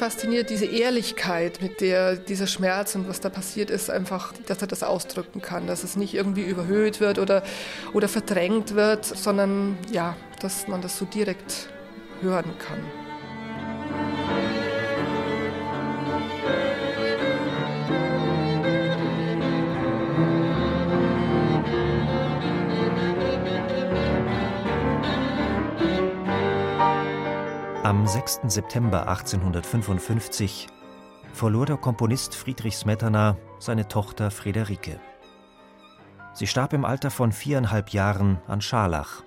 fasziniert diese Ehrlichkeit, mit der dieser Schmerz und was da passiert ist, einfach, dass er das ausdrücken kann, dass es nicht irgendwie überhöht wird oder, oder verdrängt wird, sondern ja, dass man das so direkt hören kann. Am 6. September 1855 verlor der Komponist Friedrich Smetana seine Tochter Friederike. Sie starb im Alter von viereinhalb Jahren an Scharlach.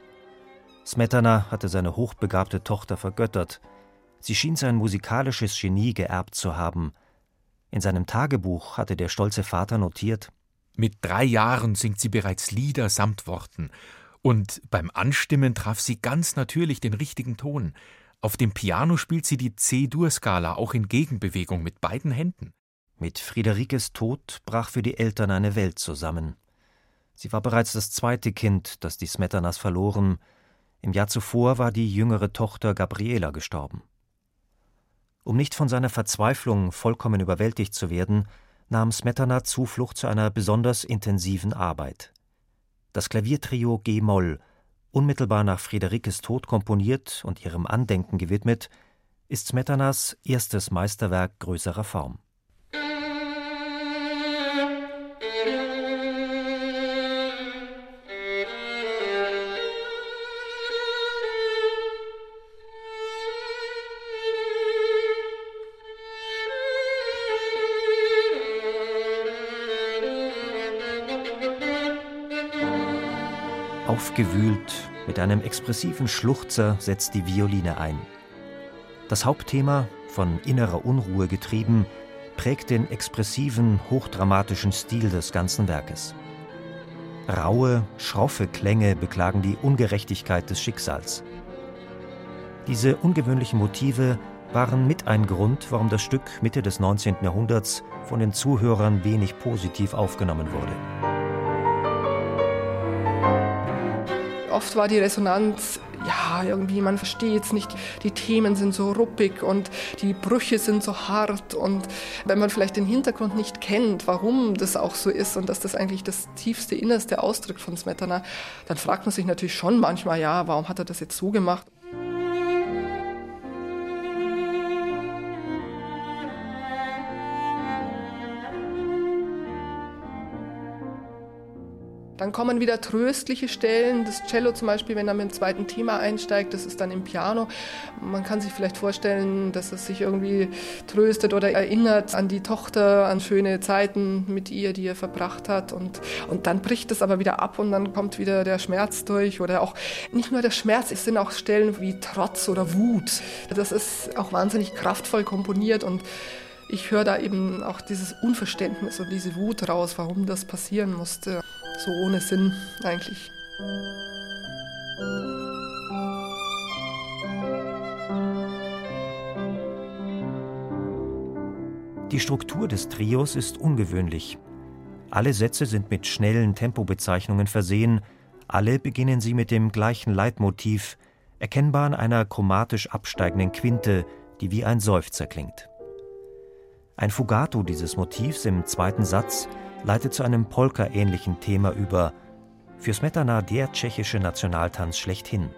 Smetana hatte seine hochbegabte Tochter vergöttert. Sie schien sein musikalisches Genie geerbt zu haben. In seinem Tagebuch hatte der stolze Vater notiert: Mit drei Jahren singt sie bereits Lieder samt Worten. Und beim Anstimmen traf sie ganz natürlich den richtigen Ton. Auf dem Piano spielt sie die C-Dur-Skala auch in Gegenbewegung mit beiden Händen. Mit Friederikes Tod brach für die Eltern eine Welt zusammen. Sie war bereits das zweite Kind, das die Smetanas verloren. Im Jahr zuvor war die jüngere Tochter Gabriela gestorben. Um nicht von seiner Verzweiflung vollkommen überwältigt zu werden, nahm Smetana Zuflucht zu einer besonders intensiven Arbeit. Das Klaviertrio G-Moll unmittelbar nach Friederikes Tod komponiert und ihrem Andenken gewidmet, ist Smetanas erstes Meisterwerk größerer Form Aufgewühlt, mit einem expressiven Schluchzer setzt die Violine ein. Das Hauptthema, von innerer Unruhe getrieben, prägt den expressiven, hochdramatischen Stil des ganzen Werkes. Raue, schroffe Klänge beklagen die Ungerechtigkeit des Schicksals. Diese ungewöhnlichen Motive waren mit ein Grund, warum das Stück Mitte des 19. Jahrhunderts von den Zuhörern wenig positiv aufgenommen wurde. Oft war die Resonanz, ja, irgendwie, man versteht es nicht, die Themen sind so ruppig und die Brüche sind so hart und wenn man vielleicht den Hintergrund nicht kennt, warum das auch so ist und dass das eigentlich das tiefste, innerste ausdrückt von Smetana, dann fragt man sich natürlich schon manchmal, ja, warum hat er das jetzt so gemacht? Dann kommen wieder tröstliche Stellen. Das Cello zum Beispiel, wenn er mit dem zweiten Thema einsteigt, das ist dann im Piano. Man kann sich vielleicht vorstellen, dass es sich irgendwie tröstet oder erinnert an die Tochter, an schöne Zeiten mit ihr, die er verbracht hat. Und, und dann bricht es aber wieder ab und dann kommt wieder der Schmerz durch. Oder auch nicht nur der Schmerz, es sind auch Stellen wie Trotz oder Wut. Das ist auch wahnsinnig kraftvoll komponiert und ich höre da eben auch dieses Unverständnis und diese Wut raus, warum das passieren musste. So ohne Sinn eigentlich. Die Struktur des Trios ist ungewöhnlich. Alle Sätze sind mit schnellen Tempobezeichnungen versehen, alle beginnen sie mit dem gleichen Leitmotiv, erkennbar an einer chromatisch absteigenden Quinte, die wie ein Seufzer klingt. Ein Fugato dieses Motivs im zweiten Satz leitet zu einem Polka-ähnlichen Thema über, für Smetana der tschechische Nationaltanz schlechthin.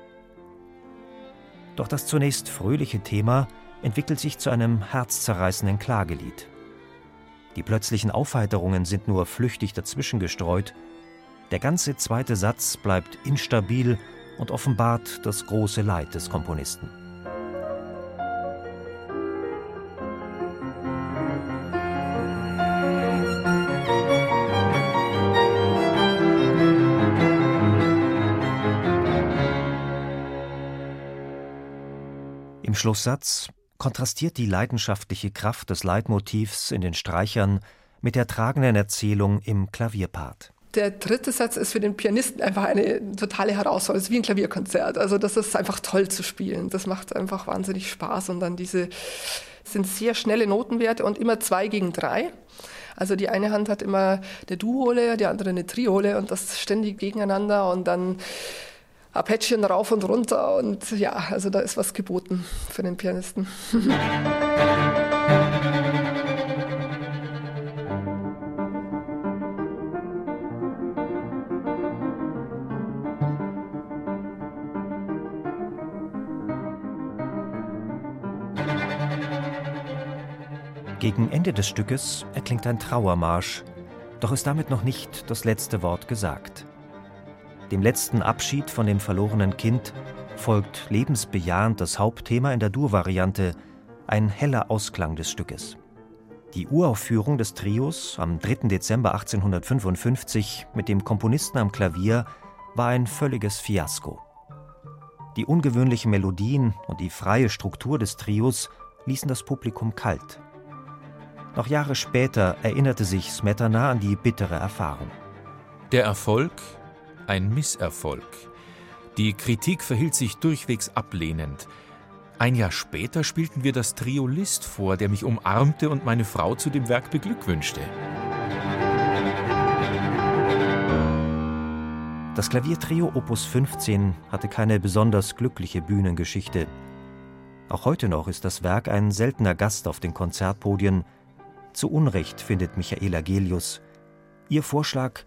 Doch das zunächst fröhliche Thema entwickelt sich zu einem herzzerreißenden Klagelied. Die plötzlichen Aufheiterungen sind nur flüchtig dazwischen gestreut. Der ganze zweite Satz bleibt instabil und offenbart das große Leid des Komponisten. Im Schlusssatz kontrastiert die leidenschaftliche Kraft des Leitmotivs in den Streichern mit der tragenden Erzählung im Klavierpart. Der dritte Satz ist für den Pianisten einfach eine totale Herausforderung. Es ist wie ein Klavierkonzert. Also das ist einfach toll zu spielen. Das macht einfach wahnsinnig Spaß. Und dann diese sind sehr schnelle Notenwerte und immer zwei gegen drei. Also die eine Hand hat immer eine Duole, die andere eine Triole und das ständig gegeneinander und dann Apätschen rauf und runter und ja, also da ist was geboten für den Pianisten. Gegen Ende des Stückes erklingt ein Trauermarsch, doch ist damit noch nicht das letzte Wort gesagt. Dem letzten Abschied von dem verlorenen Kind folgt lebensbejahend das Hauptthema in der Dur-Variante, ein heller Ausklang des Stückes. Die Uraufführung des Trios am 3. Dezember 1855 mit dem Komponisten am Klavier war ein völliges Fiasko. Die ungewöhnlichen Melodien und die freie Struktur des Trios ließen das Publikum kalt. Noch Jahre später erinnerte sich Smetana an die bittere Erfahrung. Der Erfolg ein Misserfolg. Die Kritik verhielt sich durchwegs ablehnend. Ein Jahr später spielten wir das Trio List vor, der mich umarmte und meine Frau zu dem Werk beglückwünschte. Das Klaviertrio Opus 15 hatte keine besonders glückliche Bühnengeschichte. Auch heute noch ist das Werk ein seltener Gast auf den Konzertpodien. Zu Unrecht findet Michaela Gelius. Ihr Vorschlag,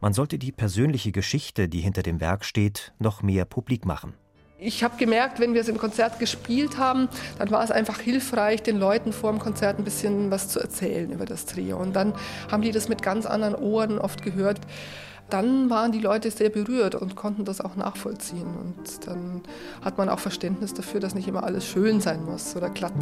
man sollte die persönliche Geschichte, die hinter dem Werk steht, noch mehr publik machen. Ich habe gemerkt, wenn wir es im Konzert gespielt haben, dann war es einfach hilfreich, den Leuten vor dem Konzert ein bisschen was zu erzählen über das Trio. Und dann haben die das mit ganz anderen Ohren oft gehört. Dann waren die Leute sehr berührt und konnten das auch nachvollziehen. Und dann hat man auch Verständnis dafür, dass nicht immer alles schön sein muss oder glatt.